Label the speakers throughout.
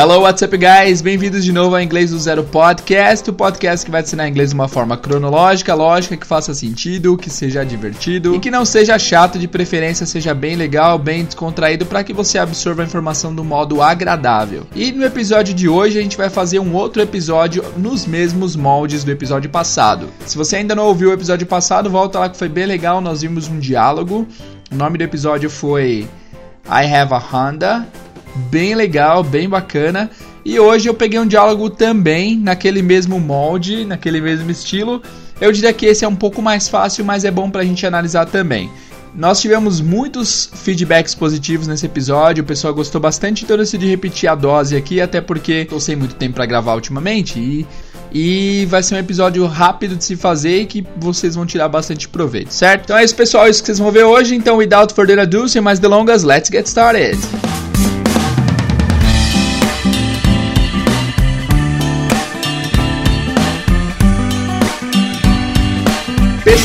Speaker 1: Hello, what's up, guys? Bem-vindos de novo ao Inglês do Zero Podcast, o podcast que vai te ensinar inglês de uma forma cronológica, lógica, que faça sentido, que seja divertido e que não seja chato, de preferência seja bem legal, bem descontraído, para que você absorva a informação do modo agradável. E no episódio de hoje a gente vai fazer um outro episódio nos mesmos moldes do episódio passado. Se você ainda não ouviu o episódio passado, volta lá que foi bem legal, nós vimos um diálogo. O nome do episódio foi I Have a Honda bem legal, bem bacana. E hoje eu peguei um diálogo também naquele mesmo molde, naquele mesmo estilo. Eu diria que esse é um pouco mais fácil, mas é bom pra gente analisar também. Nós tivemos muitos feedbacks positivos nesse episódio, o pessoal gostou bastante, então eu decidi repetir a dose aqui, até porque tô sem muito tempo para gravar ultimamente e, e vai ser um episódio rápido de se fazer e que vocês vão tirar bastante proveito, certo? Então é isso, pessoal, é isso que vocês vão ver hoje. Então, without further ado, sem mais delongas, let's get started!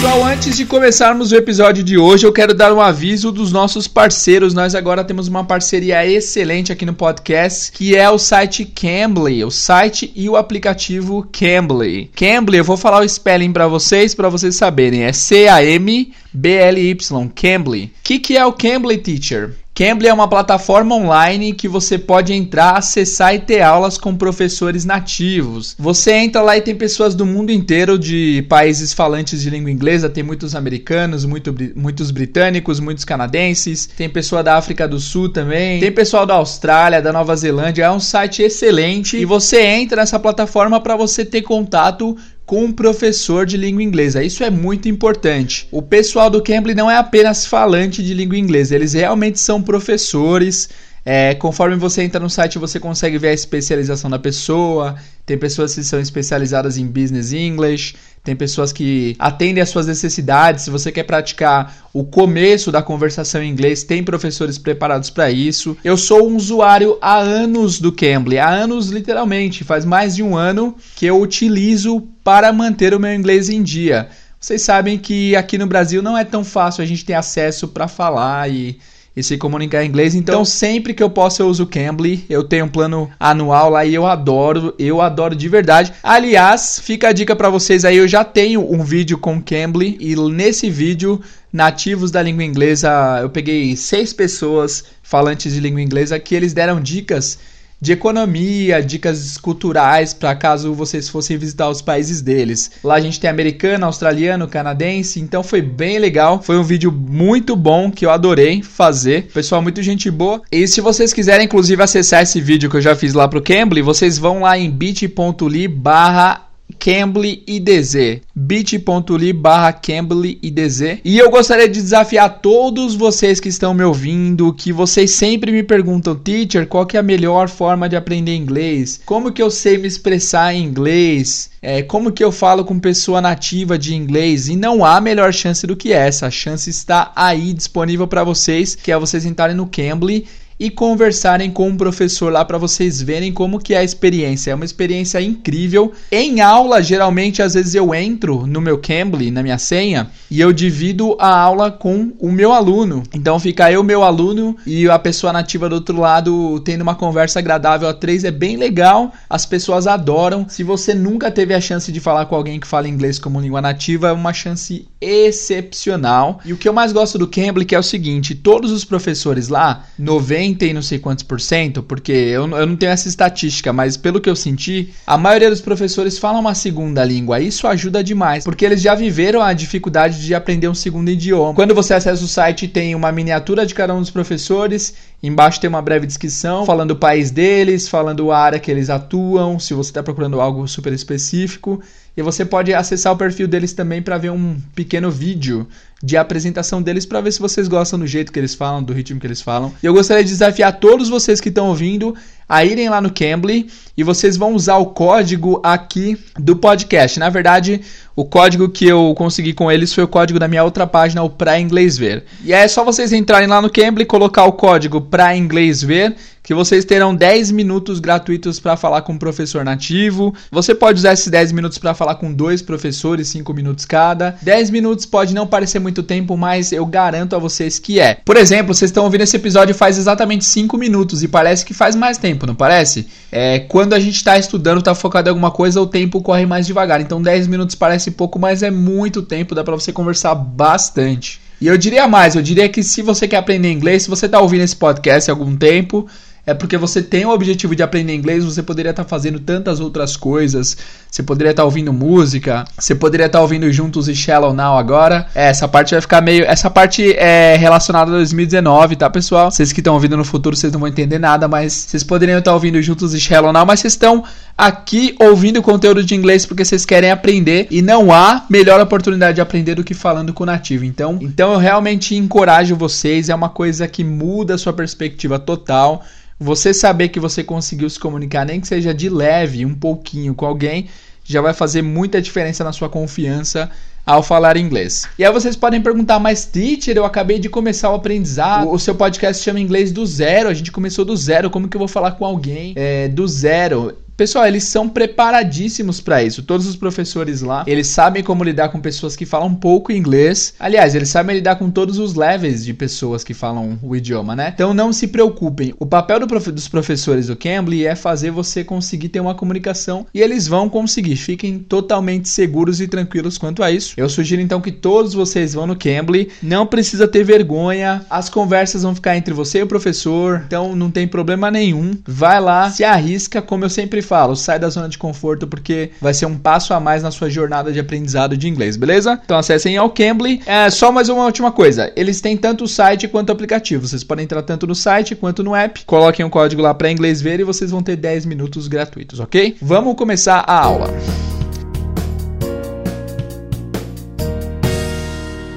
Speaker 1: Pessoal, antes de começarmos o episódio de hoje, eu quero dar um aviso dos nossos parceiros. Nós agora temos uma parceria excelente aqui no podcast, que é o site Cambly, o site e o aplicativo Cambly. Cambly, eu vou falar o spelling para vocês, para vocês saberem. É C A M B L Y, Cambly. O que, que é o Cambly Teacher? Cambly é uma plataforma online que você pode entrar, acessar e ter aulas com professores nativos. Você entra lá e tem pessoas do mundo inteiro de países falantes de língua inglesa, tem muitos americanos, muito, muitos britânicos, muitos canadenses, tem pessoa da África do Sul também, tem pessoal da Austrália, da Nova Zelândia. É um site excelente e você entra nessa plataforma para você ter contato com um professor de língua inglesa. Isso é muito importante. O pessoal do Cambly não é apenas falante de língua inglesa, eles realmente são professores. É, conforme você entra no site, você consegue ver a especialização da pessoa. Tem pessoas que são especializadas em business English, tem pessoas que atendem às suas necessidades. Se você quer praticar o começo da conversação em inglês, tem professores preparados para isso. Eu sou um usuário há anos do Cambly, há anos literalmente, faz mais de um ano que eu utilizo para manter o meu inglês em dia. Vocês sabem que aqui no Brasil não é tão fácil a gente ter acesso para falar e e se comunicar em inglês. Então, então, sempre que eu posso, eu uso o Cambly. Eu tenho um plano anual lá e eu adoro, eu adoro de verdade. Aliás, fica a dica para vocês aí, eu já tenho um vídeo com o Cambly e nesse vídeo nativos da língua inglesa, eu peguei seis pessoas falantes de língua inglesa que eles deram dicas de economia, dicas culturais para caso vocês fossem visitar os países deles. Lá a gente tem americano, australiano, canadense, então foi bem legal. Foi um vídeo muito bom que eu adorei fazer. Pessoal, muito gente boa. E se vocês quiserem inclusive acessar esse vídeo que eu já fiz lá pro Cambly, vocês vão lá em bit.ly barra Cambly IDZ, bit.ly barra Cambly IDZ. E eu gostaria de desafiar todos vocês que estão me ouvindo, que vocês sempre me perguntam, teacher, qual que é a melhor forma de aprender inglês? Como que eu sei me expressar em inglês? É, como que eu falo com pessoa nativa de inglês? E não há melhor chance do que essa. A chance está aí disponível para vocês, que é vocês entrarem no Cambly e conversarem com um professor lá para vocês verem como que é a experiência. É uma experiência incrível. Em aula, geralmente, às vezes eu entro no meu Cambly, na minha senha, e eu divido a aula com o meu aluno. Então fica eu, meu aluno e a pessoa nativa do outro lado tendo uma conversa agradável a três. É bem legal, as pessoas adoram. Se você nunca teve a chance de falar com alguém que fala inglês como língua nativa, é uma chance excepcional. E o que eu mais gosto do Cambly é o seguinte, todos os professores lá, 90 90 e não sei quantos por cento, porque eu, eu não tenho essa estatística, mas pelo que eu senti, a maioria dos professores falam uma segunda língua. Isso ajuda demais, porque eles já viveram a dificuldade de aprender um segundo idioma. Quando você acessa o site, tem uma miniatura de cada um dos professores, embaixo tem uma breve descrição falando o país deles, falando a área que eles atuam, se você está procurando algo super específico. E você pode acessar o perfil deles também para ver um pequeno vídeo de apresentação deles para ver se vocês gostam do jeito que eles falam, do ritmo que eles falam. E eu gostaria de desafiar todos vocês que estão ouvindo a irem lá no Cambly e vocês vão usar o código aqui do podcast. Na verdade, o código que eu consegui com eles foi o código da minha outra página, o Pra Inglês Ver. E é só vocês entrarem lá no Cambly, colocar o código Pra Inglês Ver, que vocês terão 10 minutos gratuitos para falar com um professor nativo. Você pode usar esses 10 minutos para falar com dois professores, 5 minutos cada. 10 minutos pode não parecer muito tempo, mas eu garanto a vocês que é. Por exemplo, vocês estão ouvindo esse episódio faz exatamente 5 minutos e parece que faz mais tempo tempo, não parece? É, quando a gente está estudando, está focado em alguma coisa, o tempo corre mais devagar. Então 10 minutos parece pouco, mas é muito tempo, dá para você conversar bastante. E eu diria mais, eu diria que se você quer aprender inglês, se você está ouvindo esse podcast há algum tempo, é porque você tem o objetivo de aprender inglês, você poderia estar fazendo tantas outras coisas. Você poderia estar ouvindo música, você poderia estar ouvindo Juntos e Shallow Now agora. É, essa parte vai ficar meio. Essa parte é relacionada a 2019, tá, pessoal? Vocês que estão ouvindo no futuro, vocês não vão entender nada, mas vocês poderiam estar ouvindo Juntos e Shallow Now, mas vocês estão aqui ouvindo conteúdo de inglês porque vocês querem aprender e não há melhor oportunidade de aprender do que falando com o nativo. Então, então eu realmente encorajo vocês, é uma coisa que muda a sua perspectiva total. Você saber que você conseguiu se comunicar, nem que seja de leve, um pouquinho com alguém, já vai fazer muita diferença na sua confiança ao falar inglês. E aí vocês podem perguntar, mas teacher, eu acabei de começar o aprendizado, o seu podcast chama inglês do zero, a gente começou do zero, como que eu vou falar com alguém é, do zero? Pessoal, eles são preparadíssimos para isso. Todos os professores lá, eles sabem como lidar com pessoas que falam pouco inglês. Aliás, eles sabem lidar com todos os levels de pessoas que falam o idioma, né? Então não se preocupem. O papel do prof dos professores do Cambly é fazer você conseguir ter uma comunicação e eles vão conseguir. Fiquem totalmente seguros e tranquilos quanto a isso. Eu sugiro então que todos vocês vão no Cambly. Não precisa ter vergonha. As conversas vão ficar entre você e o professor. Então não tem problema nenhum. Vai lá, se arrisca, como eu sempre falo, sai da zona de conforto porque vai ser um passo a mais na sua jornada de aprendizado de inglês, beleza? Então acessem ao Cambly. É, só mais uma última coisa, eles têm tanto o site quanto o aplicativo. Vocês podem entrar tanto no site quanto no app. Coloquem um código lá para inglês ver e vocês vão ter 10 minutos gratuitos, ok? Vamos começar a aula.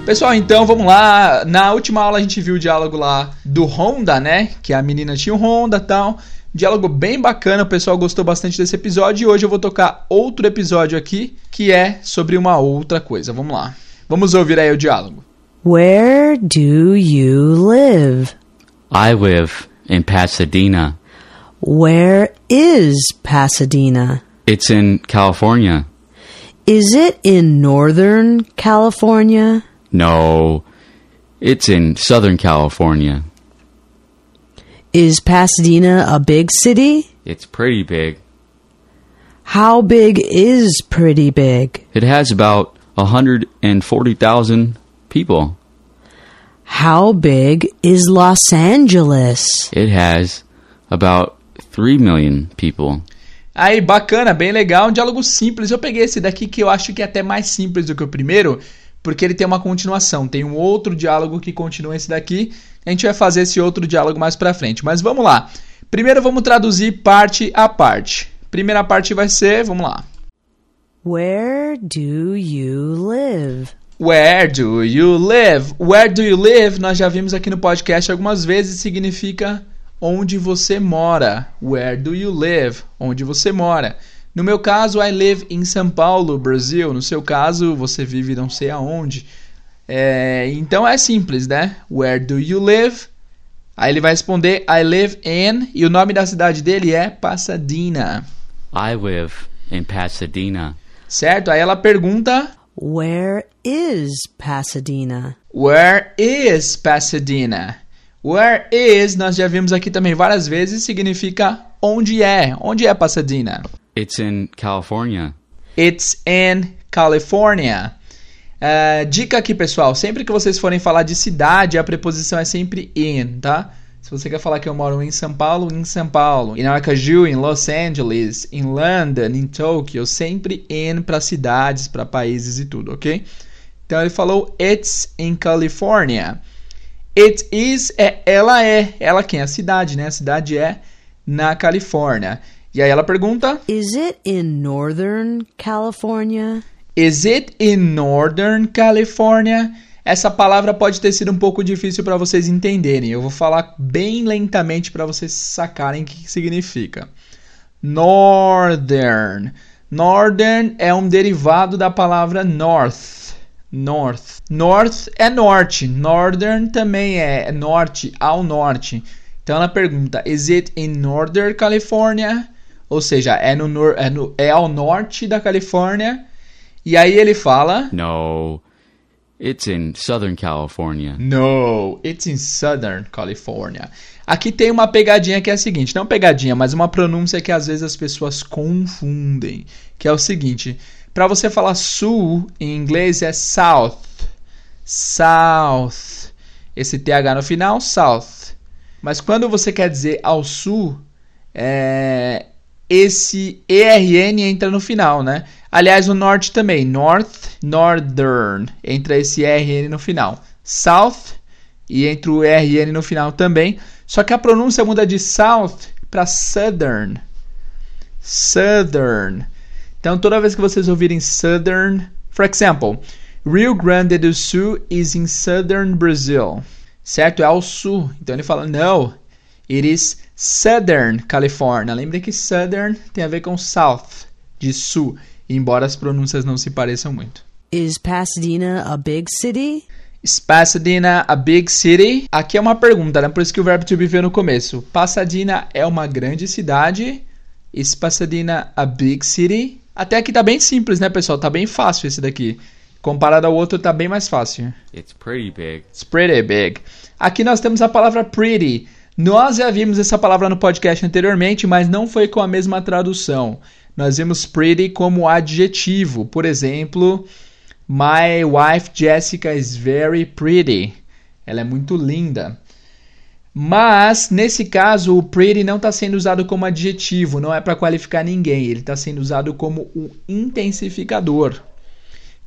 Speaker 1: Pessoal, então vamos lá. Na última aula a gente viu o diálogo lá do Honda, né? Que a menina tinha um Honda tal. Diálogo bem bacana, o pessoal gostou bastante desse episódio e hoje eu vou tocar outro episódio aqui que é sobre uma outra coisa. Vamos lá. Vamos ouvir aí o diálogo.
Speaker 2: Where do you live?
Speaker 3: I live in Pasadena.
Speaker 2: Where is Pasadena?
Speaker 3: It's in California.
Speaker 2: Is it in Northern California?
Speaker 3: No, it's in Southern California.
Speaker 2: Is Pasadena a big city?
Speaker 3: It's pretty big.
Speaker 2: How big is pretty big?
Speaker 3: It has about 140,000 people.
Speaker 2: How big is Los Angeles?
Speaker 3: It has about 3 million people.
Speaker 1: Aí, bacana, bem legal, um diálogo simples. Eu peguei esse daqui que eu acho que é até mais simples do que o primeiro, porque ele tem uma continuação. Tem um outro diálogo que continua esse daqui. A gente vai fazer esse outro diálogo mais pra frente. Mas vamos lá. Primeiro vamos traduzir parte a parte. Primeira parte vai ser, vamos lá.
Speaker 2: Where do you live?
Speaker 1: Where do you live? Where do you live? Nós já vimos aqui no podcast algumas vezes significa onde você mora. Where do you live? Onde você mora. No meu caso, I live in São Paulo, Brasil. No seu caso, você vive não sei aonde. É, então é simples, né? Where do you live? Aí ele vai responder I live in e o nome da cidade dele é Pasadena.
Speaker 3: I live in Pasadena.
Speaker 1: Certo? Aí ela pergunta
Speaker 2: Where is Pasadena?
Speaker 1: Where is Pasadena? Where is, nós já vimos aqui também várias vezes, significa onde é. Onde é Pasadena?
Speaker 3: It's in California.
Speaker 1: It's in California. Uh, dica aqui, pessoal. Sempre que vocês forem falar de cidade, a preposição é sempre in, tá? Se você quer falar que eu moro em São Paulo, em São Paulo. Em Aracaju, em Los Angeles, em London, em Tokyo, sempre in para cidades, para países e tudo, ok? Então ele falou it's in California. It is é ela é. Ela quem? A cidade, né? A cidade é na Califórnia. E aí ela pergunta:
Speaker 2: Is it in Northern California?
Speaker 1: Is it in Northern California? Essa palavra pode ter sido um pouco difícil para vocês entenderem. Eu vou falar bem lentamente para vocês sacarem o que significa. Northern. Northern é um derivado da palavra north. North. North é norte. Northern também é norte, ao norte. Então ela pergunta: Is it in Northern California? Ou seja, é, no, é, no, é ao norte da Califórnia. E aí ele fala:
Speaker 3: No, It's in Southern California.
Speaker 1: No, it's in Southern California. Aqui tem uma pegadinha que é a seguinte, não pegadinha, mas uma pronúncia que às vezes as pessoas confundem, que é o seguinte, para você falar sul em inglês é south. South. Esse TH no final, south. Mas quando você quer dizer ao sul, é, esse ERN entra no final, né? Aliás, o norte também, north, northern, entra esse ERN no final. South e entra o ERN no final também. Só que a pronúncia muda de south para southern. Southern. Então, toda vez que vocês ouvirem southern, for example, Rio Grande do Sul is in southern Brazil. Certo? É ao sul. Então ele fala, no, it is southern California. Lembre que southern tem a ver com south, de sul, embora as pronúncias não se pareçam muito.
Speaker 2: Is Pasadena a big city?
Speaker 1: Is Pasadena a big city? Aqui é uma pergunta, né? Por isso que o verbo to be veio no começo. Pasadena é uma grande cidade? Is Pasadena a big city? Até aqui tá bem simples, né, pessoal? Tá bem fácil esse daqui. Comparado ao outro, tá bem mais fácil.
Speaker 3: It's pretty big.
Speaker 1: It's pretty big. Aqui nós temos a palavra pretty. Nós já vimos essa palavra no podcast anteriormente, mas não foi com a mesma tradução. Nós vimos pretty como adjetivo. Por exemplo, My wife Jessica is very pretty. Ela é muito linda. Mas, nesse caso, o pretty não está sendo usado como adjetivo, não é para qualificar ninguém. Ele está sendo usado como um intensificador.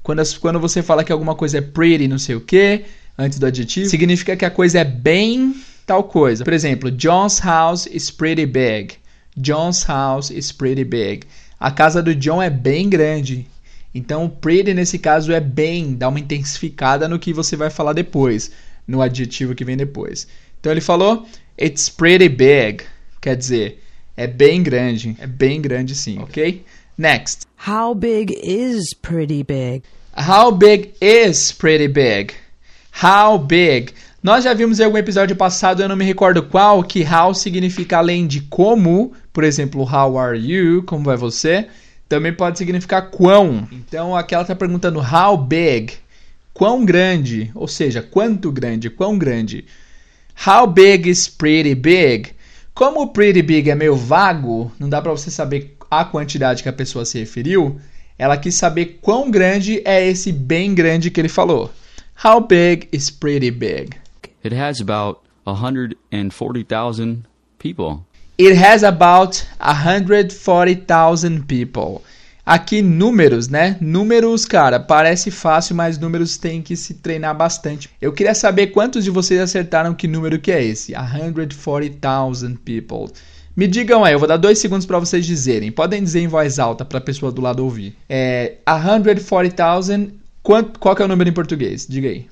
Speaker 1: Quando, quando você fala que alguma coisa é pretty, não sei o que, antes do adjetivo, significa que a coisa é bem tal coisa. Por exemplo, John's house is pretty big. John's house is pretty big. A casa do John é bem grande. Então, pretty nesse caso é bem, dá uma intensificada no que você vai falar depois, no adjetivo que vem depois. Então ele falou, it's pretty big, quer dizer, é bem grande, é bem grande sim, ok? Next.
Speaker 2: How big is pretty big?
Speaker 1: How big is pretty big? How big? Nós já vimos em algum episódio passado, eu não me recordo qual, que how significa além de como, por exemplo, how are you, como vai você, também pode significar quão. Então aqui ela está perguntando how big, quão grande, ou seja, quanto grande, quão grande. How big is pretty big? Como pretty big é meio vago, não dá para você saber a quantidade que a pessoa se referiu, ela quis saber quão grande é esse bem grande que ele falou. How big is pretty big?
Speaker 3: It has about 140,000 people.
Speaker 1: It has about 140,000 people. Aqui números, né? Números, cara, parece fácil, mas números tem que se treinar bastante. Eu queria saber quantos de vocês acertaram que número que é esse. 140,000 people. Me digam aí, eu vou dar dois segundos para vocês dizerem. Podem dizer em voz alta para a pessoa do lado ouvir. É 140,000. Qual que é o número em português? Diga aí.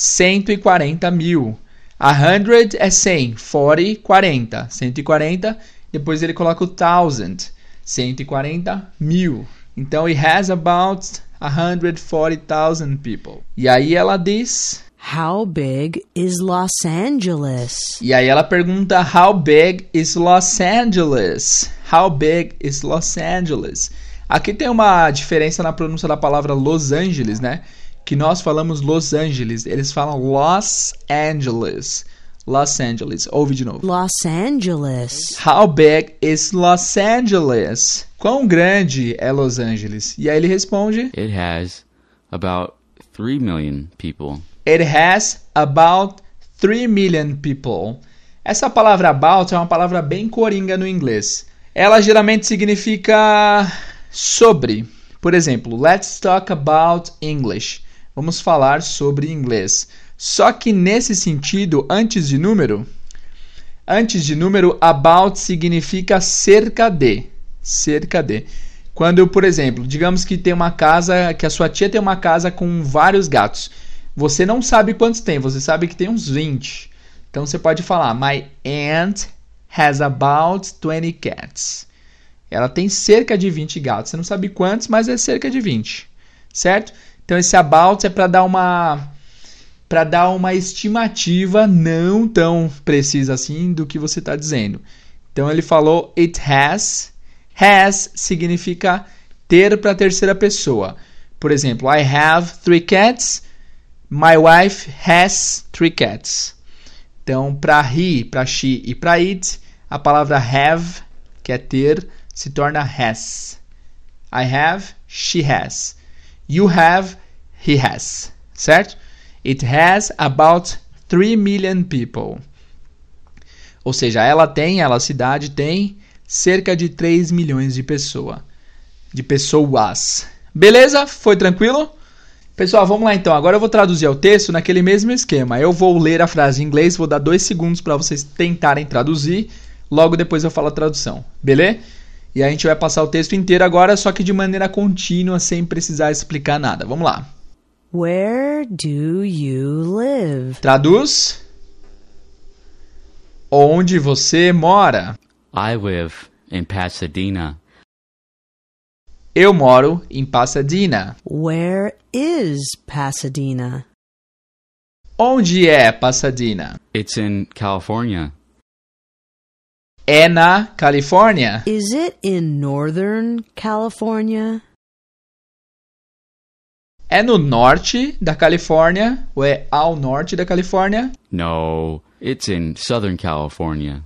Speaker 1: 140 mil. 100 é 100, 40, 40. 140, depois ele coloca o thousand. 140 mil. Então, it has about 140,000 people. E aí ela diz...
Speaker 2: How big is Los Angeles?
Speaker 1: E aí ela pergunta How big is Los Angeles? How big is Los Angeles? Aqui tem uma diferença na pronúncia da palavra Los Angeles, né? Que nós falamos Los Angeles, eles falam Los Angeles. Los Angeles. Ouve de novo.
Speaker 2: Los Angeles.
Speaker 1: How big is Los Angeles? Quão grande é Los Angeles? E aí ele responde:
Speaker 3: It has about 3 million people.
Speaker 1: It has about 3 million people. Essa palavra about é uma palavra bem coringa no inglês. Ela geralmente significa sobre. Por exemplo, let's talk about English. Vamos falar sobre inglês. Só que nesse sentido, antes de número, antes de número, about significa cerca de. Cerca de. Quando, por exemplo, digamos que tem uma casa, que a sua tia tem uma casa com vários gatos. Você não sabe quantos tem, você sabe que tem uns 20. Então você pode falar: My aunt has about 20 cats. Ela tem cerca de 20 gatos. Você não sabe quantos, mas é cerca de 20. Certo? Então esse about é para dar uma para dar uma estimativa não tão precisa assim do que você está dizendo. Então ele falou it has. Has significa ter para terceira pessoa. Por exemplo, I have three cats. My wife has three cats. Então, para he, para she e para it, a palavra have, que é ter, se torna has. I have, she has. You have, he has. Certo? It has about 3 million people. Ou seja, ela tem, ela cidade tem cerca de 3 milhões de pessoa, de pessoas. Beleza? Foi tranquilo? Pessoal, vamos lá então. Agora eu vou traduzir o texto naquele mesmo esquema. Eu vou ler a frase em inglês, vou dar dois segundos para vocês tentarem traduzir. Logo depois eu falo a tradução. Beleza? E a gente vai passar o texto inteiro agora, só que de maneira contínua, sem precisar explicar nada. Vamos lá.
Speaker 2: Where do you live?
Speaker 1: Traduz. Onde você mora?
Speaker 3: I live in Pasadena.
Speaker 1: Eu moro em Pasadena.
Speaker 2: Where is Pasadena?
Speaker 1: Onde é Pasadena?
Speaker 3: It's in California.
Speaker 1: É na Califórnia.
Speaker 2: Is it in Northern California?
Speaker 1: É no norte da Califórnia ou é ao norte da Califórnia?
Speaker 3: No, it's in Southern California.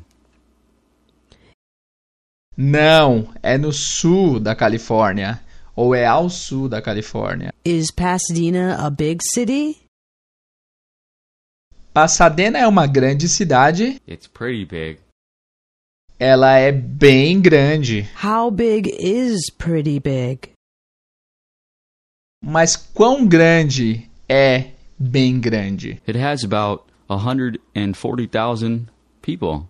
Speaker 1: Não, é no sul da Califórnia ou é ao sul da Califórnia.
Speaker 2: Is Pasadena a big city?
Speaker 1: Pasadena é uma grande cidade.
Speaker 3: It's pretty big.
Speaker 1: Ela é bem grande.
Speaker 2: How big is pretty big?
Speaker 1: Mas quão grande é bem grande?
Speaker 3: It has about 140,000 people.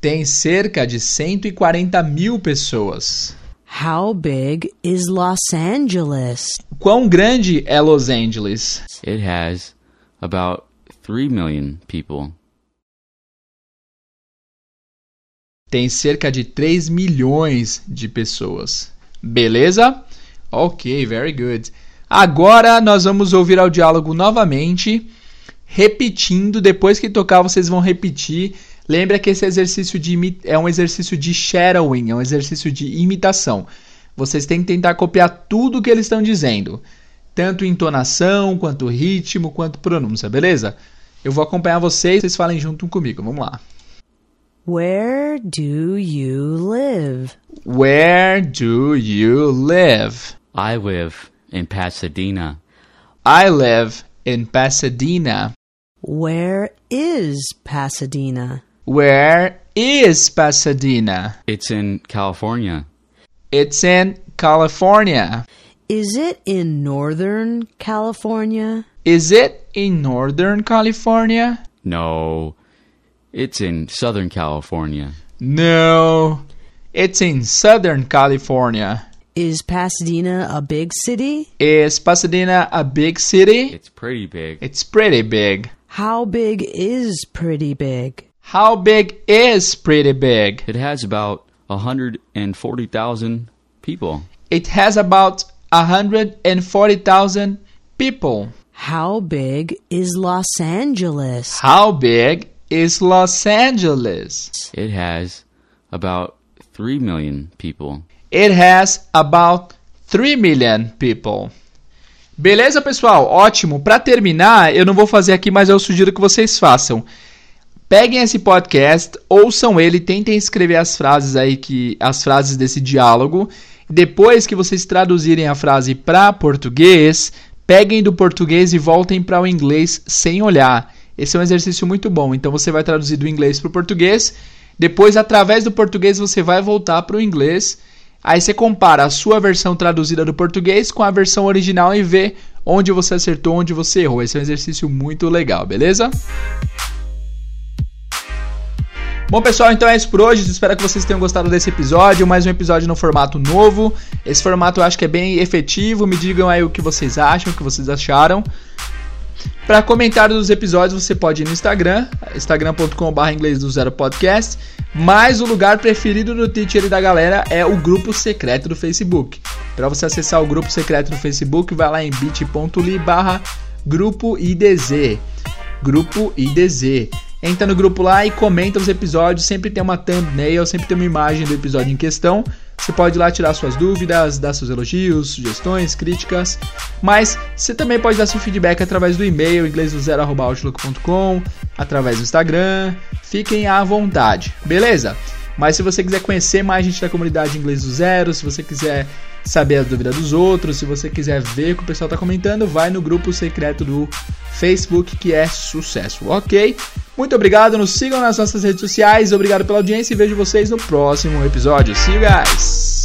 Speaker 1: Tem cerca de 140 mil pessoas.
Speaker 2: How big is Los Angeles?
Speaker 1: Quão grande é Los Angeles?
Speaker 3: It has about 3 million people.
Speaker 1: Tem cerca de 3 milhões de pessoas. Beleza? Ok, very good. Agora nós vamos ouvir ao diálogo novamente, repetindo. Depois que tocar, vocês vão repetir. Lembra que esse exercício de é um exercício de shadowing, é um exercício de imitação. Vocês têm que tentar copiar tudo que eles estão dizendo, tanto entonação, quanto ritmo, quanto pronúncia, beleza? Eu vou acompanhar vocês, vocês falem junto um comigo. Vamos lá.
Speaker 2: Where do you live?
Speaker 1: Where do you live?
Speaker 3: I live in Pasadena.
Speaker 1: I live in Pasadena.
Speaker 2: Where is Pasadena?
Speaker 1: Where is Pasadena?
Speaker 3: It's in California.
Speaker 1: It's in California.
Speaker 2: Is it in Northern California?
Speaker 1: Is it in Northern California?
Speaker 3: No, it's in Southern California.
Speaker 1: No. It's in Southern California.
Speaker 2: Is Pasadena a big city?
Speaker 1: Is Pasadena a big city?
Speaker 3: It's pretty big.
Speaker 1: It's pretty big.
Speaker 2: How big is pretty big?
Speaker 1: How big is pretty big?
Speaker 3: It has about 140,000 people.
Speaker 1: It has about 140,000 people.
Speaker 2: How big is Los Angeles?
Speaker 1: How big is Los Angeles?
Speaker 3: It has about 3 million people.
Speaker 1: It has about 3 million people. Beleza, pessoal? Ótimo. Para terminar, eu não vou fazer aqui, mas eu sugiro que vocês façam. Peguem esse podcast, ouçam ele, tentem escrever as frases aí que as frases desse diálogo. Depois que vocês traduzirem a frase para português, peguem do português e voltem para o inglês sem olhar. Esse é um exercício muito bom. Então você vai traduzir do inglês para o português. Depois, através do português, você vai voltar para o inglês. Aí você compara a sua versão traduzida do português com a versão original e vê onde você acertou, onde você errou. Esse é um exercício muito legal, beleza? Bom, pessoal, então é isso por hoje. Espero que vocês tenham gostado desse episódio. Mais um episódio no formato novo. Esse formato eu acho que é bem efetivo. Me digam aí o que vocês acham, o que vocês acharam. Para comentários dos episódios, você pode ir no Instagram, instagram.com.br inglês do zero podcast. Mas o lugar preferido do teacher e da galera é o grupo secreto do Facebook. Para você acessar o grupo secreto do Facebook, vai lá em bit.ly barra grupo IDZ. Grupo IDZ. Entra no grupo lá e comenta os episódios. Sempre tem uma thumbnail, sempre tem uma imagem do episódio em questão. Você pode ir lá tirar suas dúvidas, dar seus elogios, sugestões, críticas. Mas você também pode dar seu feedback através do e-mail inglês20outlook.com, através do Instagram. Fiquem à vontade, beleza? Mas se você quiser conhecer mais gente da comunidade Inglês do Zero, se você quiser saber as dúvidas dos outros, se você quiser ver o que o pessoal está comentando, vai no grupo secreto do Facebook que é sucesso, ok? Muito obrigado, nos sigam nas nossas redes sociais, obrigado pela audiência e vejo vocês no próximo episódio. See you guys!